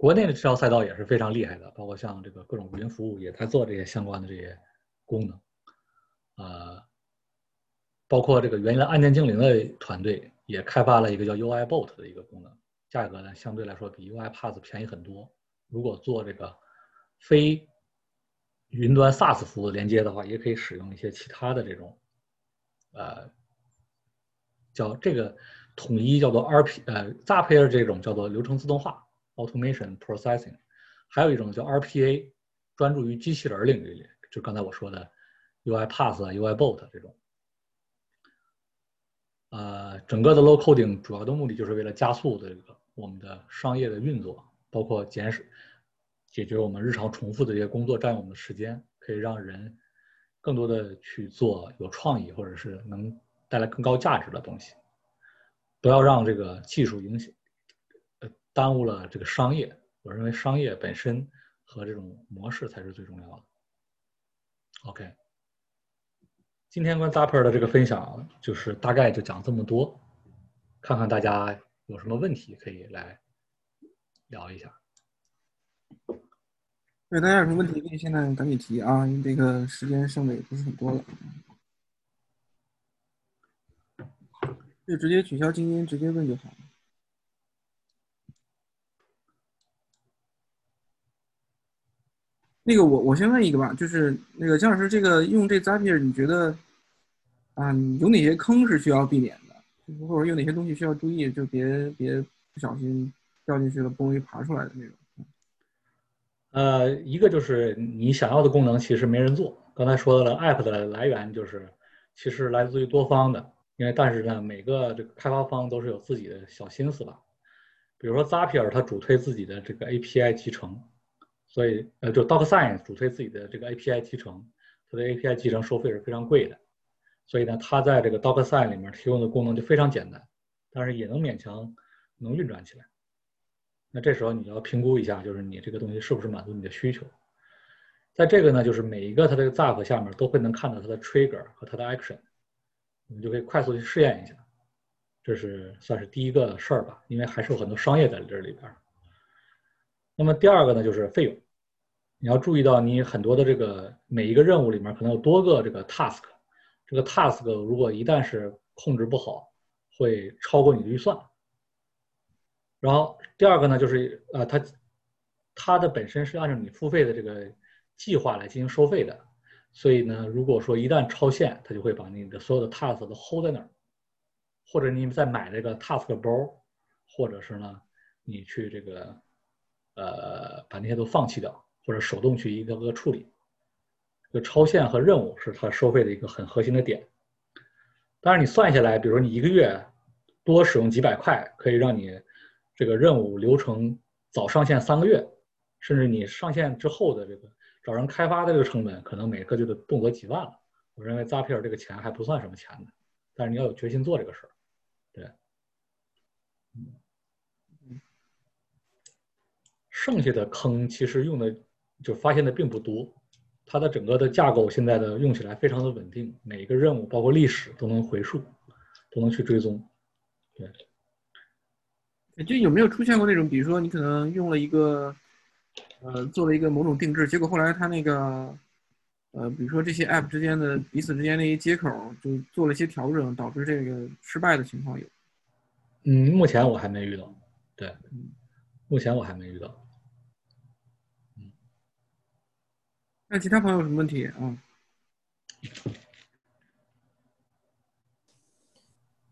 国内的这条赛道也是非常厉害的，包括像这个各种云服务也在做这些相关的这些功能。呃，包括这个原来案件精灵的团队也开发了一个叫 UiBot 的一个功能，价格呢相对来说比 UiPath 便宜很多。如果做这个非云端 SaaS 服务连接的话，也可以使用一些其他的这种，呃，叫这个统一叫做 RP 呃 Zapier 这种叫做流程自动化 Automation Processing，还有一种叫 RPA，专注于机器人领域里，就刚才我说的。UiPath 啊，UiBot 这种，呃，整个的 Low Coding 主要的目的就是为了加速这个我们的商业的运作，包括减少解决我们日常重复的这些工作占用我们的时间，可以让人更多的去做有创意或者是能带来更高价值的东西，不要让这个技术影响耽误了这个商业，我认为商业本身和这种模式才是最重要的。OK，今天关 Zapper 的这个分享就是大概就讲这么多，看看大家有什么问题可以来聊一下。对，大家有什么问题可以现在赶紧提啊，因为这个时间剩的也不是很多了。就直接取消静音，直接问就好了。那个我我先问一个吧，就是那个姜老师，这个用这 Zapier，你觉得啊有哪些坑是需要避免的？或者有哪些东西需要注意，就别别不小心掉进去了，不容易爬出来的那种。呃，一个就是你想要的功能其实没人做。刚才说到了，App 的来源就是其实来自于多方的，因为但是呢，每个这个开发方都是有自己的小心思吧。比如说 Zapier，它主推自己的这个 API 集成。所以，呃，就 DocSign 主推自己的这个 API 集成，它的 API 集成收费是非常贵的。所以呢，它在这个 DocSign 里面提供的功能就非常简单，但是也能勉强能运转起来。那这时候你要评估一下，就是你这个东西是不是满足你的需求。在这个呢，就是每一个它这个 Zap 下面都会能看到它的 Trigger 和它的 Action，我们就可以快速去试验一下。这是算是第一个事儿吧，因为还是有很多商业在这里边。那么第二个呢，就是费用，你要注意到你很多的这个每一个任务里面可能有多个这个 task，这个 task 如果一旦是控制不好，会超过你的预算。然后第二个呢，就是呃，它它的本身是按照你付费的这个计划来进行收费的，所以呢，如果说一旦超限，它就会把你的所有的 task 都 hold 在那儿，或者你再买这个 task 包，或者是呢，你去这个。呃，把那些都放弃掉，或者手动去一个个处理。就超限和任务是它收费的一个很核心的点。当然，你算下来，比如说你一个月多使用几百块，可以让你这个任务流程早上线三个月，甚至你上线之后的这个找人开发的这个成本，可能每个就得动辄几万了。我认为 Zapier 这个钱还不算什么钱的，但是你要有决心做这个事儿，对，嗯。剩下的坑其实用的就发现的并不多，它的整个的架构现在的用起来非常的稳定，每一个任务包括历史都能回溯，都能去追踪。对，就有没有出现过那种，比如说你可能用了一个，呃，做了一个某种定制，结果后来它那个，呃，比如说这些 App 之间的彼此之间的一些接口就做了一些调整，导致这个失败的情况有？嗯，目前我还没遇到。对，目前我还没遇到。那其他朋友有什么问题啊？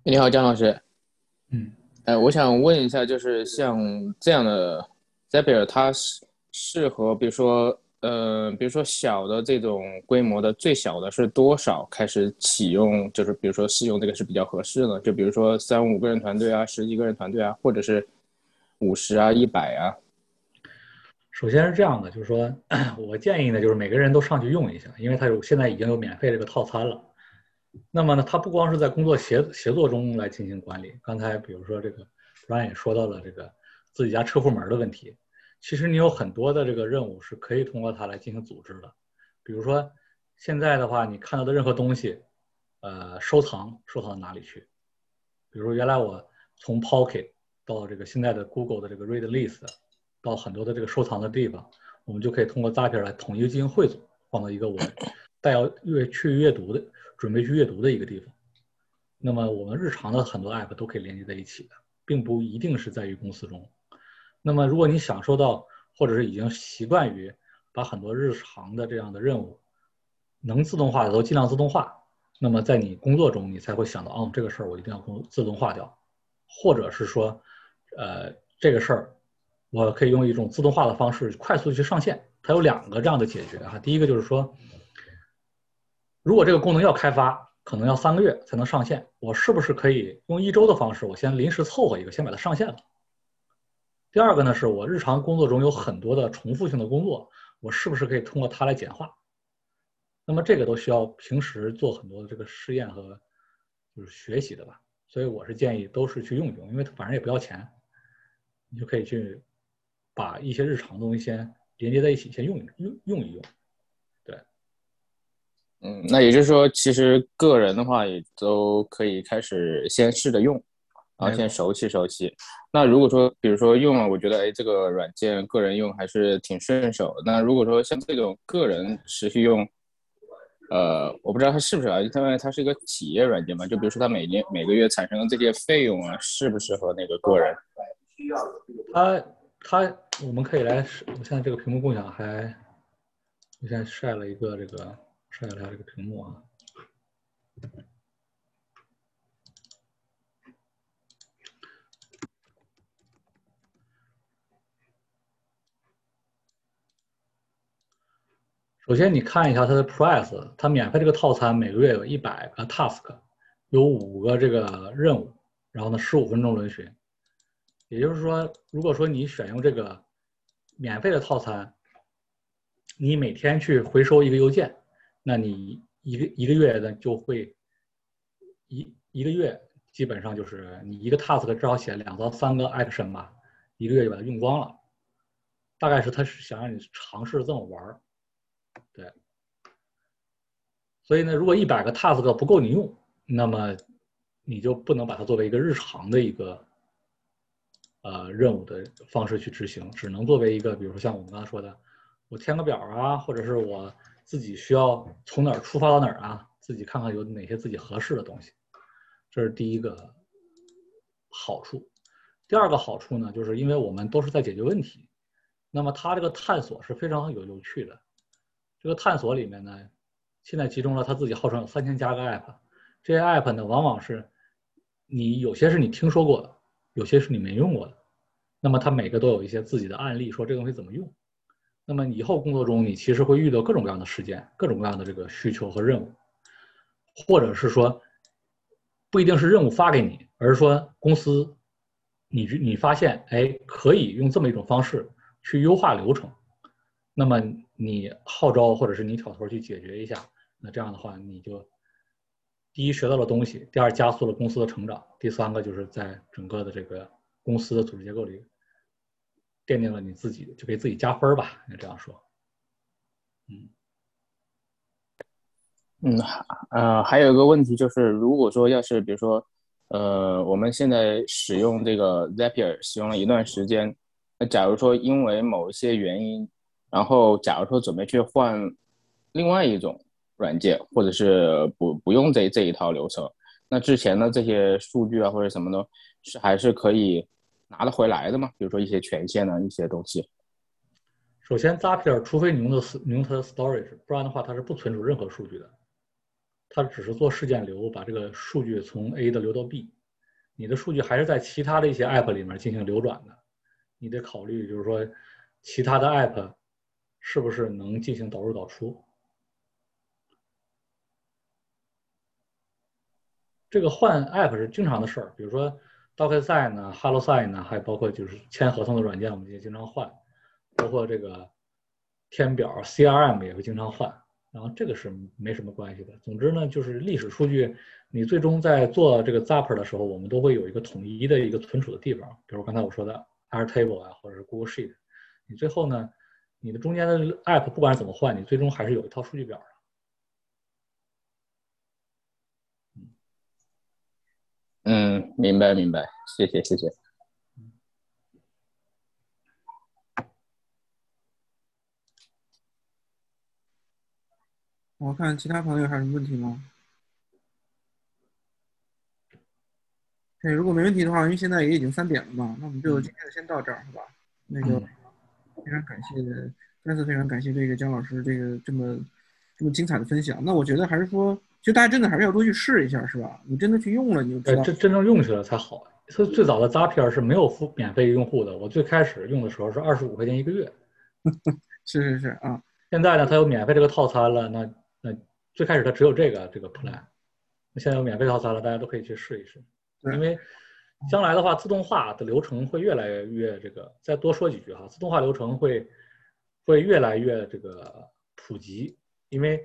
你好，江老师。嗯，哎，我想问一下，就是像这样的 Zapier，它适适合，比如说，呃，比如说小的这种规模的，最小的是多少开始启用？就是比如说试用这个是比较合适的，就比如说三五个人团队啊，十几个人团队啊，或者是五十啊，一百啊。首先是这样的，就是说，我建议呢，就是每个人都上去用一下，因为它有现在已经有免费这个套餐了。那么呢，它不光是在工作协协作中来进行管理，刚才比如说这个张也说到了这个自己家车库门的问题。其实你有很多的这个任务是可以通过它来进行组织的。比如说现在的话，你看到的任何东西，呃，收藏收藏到哪里去？比如原来我从 Pocket 到这个现在的 Google 的这个 Read List。到很多的这个收藏的地方，我们就可以通过 Zapier 来统一进行汇总，放到一个我 带要阅去阅读的、准备去阅读的一个地方。那么我们日常的很多 App 都可以连接在一起的，并不一定是在于公司中。那么如果你享受到，或者是已经习惯于把很多日常的这样的任务能自动化的都尽量自动化，那么在你工作中你才会想到，哦，这个事儿我一定要工自动化掉，或者是说，呃，这个事儿。我可以用一种自动化的方式快速去上线。它有两个这样的解决哈。第一个就是说，如果这个功能要开发，可能要三个月才能上线，我是不是可以用一周的方式，我先临时凑合一个，先把它上线了？第二个呢，是我日常工作中有很多的重复性的工作，我是不是可以通过它来简化？那么这个都需要平时做很多的这个试验和就是学习的吧。所以我是建议都是去用一用，因为它反正也不要钱，你就可以去。把一些日常东西先连接在一起，先用用用一用。对嗯，那也就是说，其实个人的话也都可以开始先试着用，然后先熟悉熟悉。那如果说，比如说用了，我觉得哎，这个软件个人用还是挺顺手。那如果说像这种个人持续用，呃，我不知道它是不是啊，因为它是一个企业软件嘛，就比如说它每年每个月产生的这些费用啊，适不适合那个个人？它它，我们可以来，我现在这个屏幕共享还，我现在晒了一个这个。晒一下这个屏幕啊。首先，你看一下它的 price，它免费这个套餐每个月有一百个 task，有五个这个任务，然后呢，十五分钟轮询。也就是说，如果说你选用这个免费的套餐，你每天去回收一个邮件。那你一个一个月呢，就会一一个月基本上就是你一个 task 至少写两到三个 action 吧，一个月就把它用光了。大概是他是想让你尝试这么玩儿，对。所以呢，如果一百个 task 不够你用，那么你就不能把它作为一个日常的一个呃任务的方式去执行，只能作为一个，比如说像我们刚才说的，我填个表啊，或者是我。自己需要从哪儿出发到哪儿啊？自己看看有哪些自己合适的东西，这是第一个好处。第二个好处呢，就是因为我们都是在解决问题，那么它这个探索是非常有有趣的。这个探索里面呢，现在集中了它自己号称有三千加个 app，这些 app 呢，往往是你有些是你听说过的，有些是你没用过的。那么它每个都有一些自己的案例，说这东西怎么用。那么以后工作中，你其实会遇到各种各样的事件，各种各样的这个需求和任务，或者是说，不一定是任务发给你，而是说公司，你你发现，哎，可以用这么一种方式去优化流程，那么你号召或者是你挑头去解决一下，那这样的话，你就第一学到了东西，第二加速了公司的成长，第三个就是在整个的这个公司的组织结构里。奠定了你自己，就给自己加分吧，应该这样说。嗯，嗯，呃，还有一个问题就是，如果说要是比如说，呃，我们现在使用这个 Zapier 使用了一段时间，那假如说因为某一些原因，然后假如说准备去换另外一种软件，或者是不不用这这一套流程，那之前的这些数据啊或者什么的，是还是可以。拿得回来的吗？比如说一些权限呢，一些东西。首先，Zapier 除非你用的是你用它的 storage，不然的话它是不存储任何数据的。它只是做事件流，把这个数据从 A 的流到 B。你的数据还是在其他的一些 app 里面进行流转的。你得考虑，就是说其他的 app 是不是能进行导入导出。这个换 app 是经常的事儿，比如说。DocSign 呢，HelloSign 呢，还包括就是签合同的软件，我们也经常换，包括这个填表 CRM 也会经常换，然后这个是没什么关系的。总之呢，就是历史数据，你最终在做这个 Zapier 的时候，我们都会有一个统一的一个存储的地方，比如刚才我说的 Airtable 啊，或者是 Google Sheet，你最后呢，你的中间的 App 不管怎么换，你最终还是有一套数据表。嗯，明白明白，谢谢谢谢。我看其他朋友还有什么问题吗？对，如果没问题的话，因为现在也已经三点了嘛，那我们就今天就先到这儿，好吧？那个非常感谢，再次非常感谢这个姜老师这个这么这么精彩的分享。那我觉得还是说。就大家真的还是要多去试一下，是吧？你真的去用了，你就知道。真真正用起来才好。所以最早的 Zapier 是没有付免费用户的。我最开始用的时候是二十五块钱一个月。是是是啊。现在呢，它有免费这个套餐了。那那最开始它只有这个这个 plan。那现在有免费套餐了，大家都可以去试一试。因为将来的话，自动化的流程会越来越这个。再多说几句哈，自动化流程会会越来越这个普及，因为。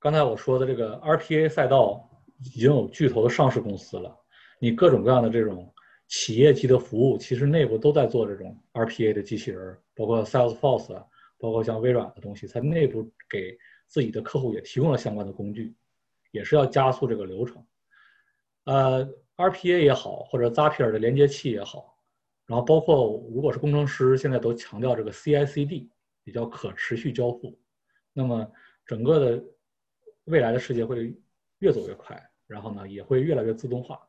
刚才我说的这个 RPA 赛道已经有巨头的上市公司了，你各种各样的这种企业级的服务，其实内部都在做这种 RPA 的机器人，包括 Salesforce，包括像微软的东西，在内部给自己的客户也提供了相关的工具，也是要加速这个流程。呃，RPA 也好，或者 Zapier 的连接器也好，然后包括如果是工程师，现在都强调这个 CI/CD，也叫可持续交付。那么整个的未来的世界会越走越快，然后呢也会越来越自动化。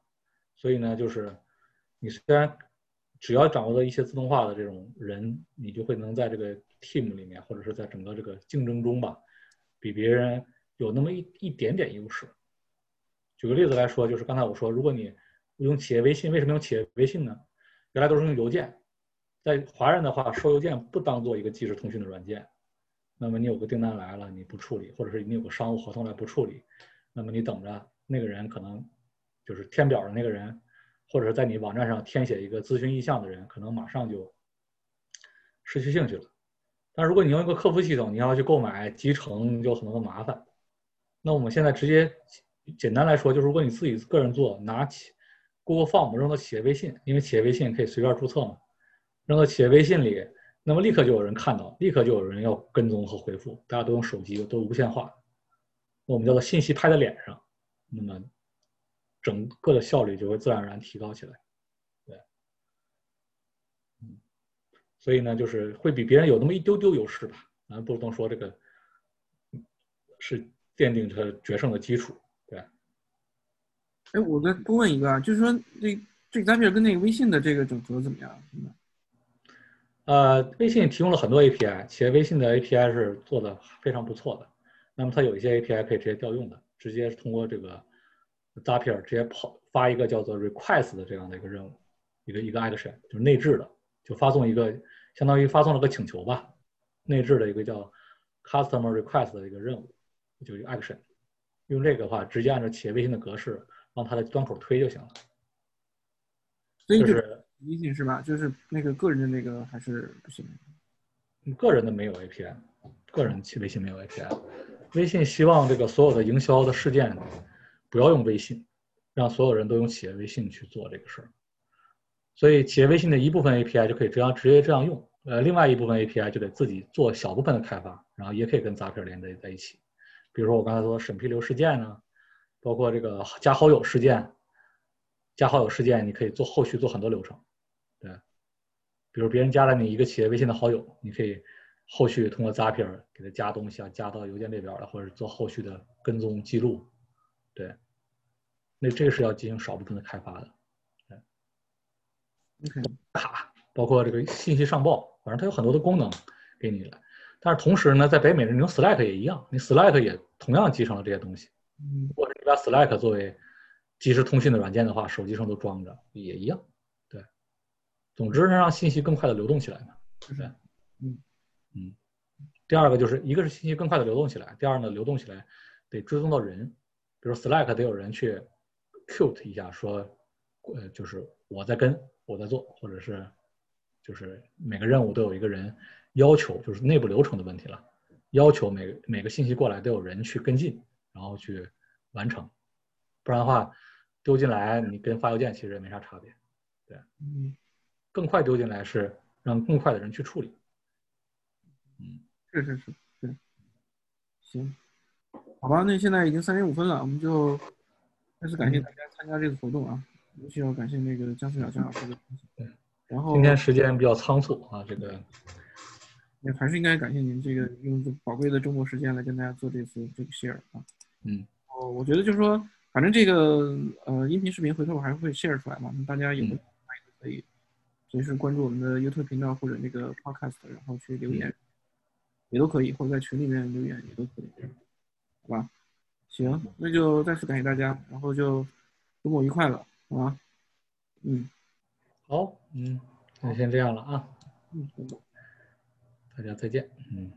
所以呢，就是你虽然只要掌握了一些自动化的这种人，你就会能在这个 team 里面，或者是在整个这个竞争中吧，比别人有那么一一点点优势。举个例子来说，就是刚才我说，如果你用企业微信，为什么用企业微信呢？原来都是用邮件，在华人的话，收邮件不当做一个即时通讯的软件。那么你有个订单来了，你不处理，或者是你有个商务合同来不处理，那么你等着那个人可能就是填表的那个人，或者是在你网站上填写一个咨询意向的人，可能马上就失去兴趣了。但如果你用一个客服系统，你要去购买集成，就很多的麻烦。那我们现在直接。简单来说，就是如果你自己个人做，拿起 Google Form 扔到企业微信，因为企业微信可以随便注册嘛，扔到企业微信里，那么立刻就有人看到，立刻就有人要跟踪和回复。大家都用手机，都无线化，我们叫做信息拍在脸上，那么整个的效率就会自然而然提高起来。对，嗯，所以呢，就是会比别人有那么一丢丢优势吧，啊，不能说这个是奠定它决胜的基础。对哎，我再多问一个，就是说，这这个 Zapier 跟那个微信的这个整合怎么样？呃，微信提供了很多 API，企业微信的 API 是做的非常不错的。那么它有一些 API 可以直接调用的，直接通过这个 Zapier 直接跑发一个叫做 Request 的这样的一个任务，一个一个 action，就是内置的，就发送一个相当于发送了个请求吧，内置的一个叫 Customer Request 的一个任务，就一个 action。用这个的话，直接按照企业微信的格式。往它的端口推就行了，所以就是微信是吧？就是那个个人的那个还是不行。个人的没有 API，个人去微信没有 API。微信希望这个所有的营销的事件不要用微信，让所有人都用企业微信去做这个事儿。所以企业微信的一部分 API 就可以这样直接这样用，呃，另外一部分 API 就得自己做小部分的开发，然后也可以跟 Zapier 连在在一起。比如说我刚才说审批流事件呢。包括这个加好友事件，加好友事件，你可以做后续做很多流程，比如别人加了你一个企业微信的好友，你可以后续通过 Zapier 给他加东西啊，加到邮件列表了，或者做后续的跟踪记录，对，那这个是要进行少部分的开发的，对，OK，卡，包括这个信息上报，反正它有很多的功能给你了，但是同时呢，在北美你用 Slack 也一样，你 Slack 也同样集成了这些东西。嗯，或者你把 Slack 作为即时通讯的软件的话，手机上都装着也一样。总之能让信息更快的流动起来嘛，是不是？嗯嗯。第二个就是一个是信息更快的流动起来，第二呢，流动起来得追踪到人，比如 Slack 得有人去 cute 一下，说呃就是我在跟我在做，或者是就是每个任务都有一个人要求，就是内部流程的问题了，要求每每个信息过来都有人去跟进。然后去完成，不然的话丢进来，你跟发邮件其实也没啥差别。对，嗯，更快丢进来是让更快的人去处理。嗯，是是是，对，行，好吧，那现在已经三点五分了，我们就再次感谢大家参加这个活动啊，尤其要感谢那个江苏小江老师的分享。对，然后今天时间比较仓促啊，这个。也还是应该感谢您这个用宝贵的周末时间来跟大家做这次这个 share 啊。嗯，哦，我觉得就是说，反正这个呃音频视频回头我还是会 share 出来嘛，那大家有的可以随时关注我们的 YouTube 频道或者那个 podcast，然后去留言也都可以，或者在群里面留言也都可以，好吧？行，那就再次感谢大家，然后就周末愉快了，好吗？嗯，好，嗯，那先这样了啊。嗯。大家再见，嗯。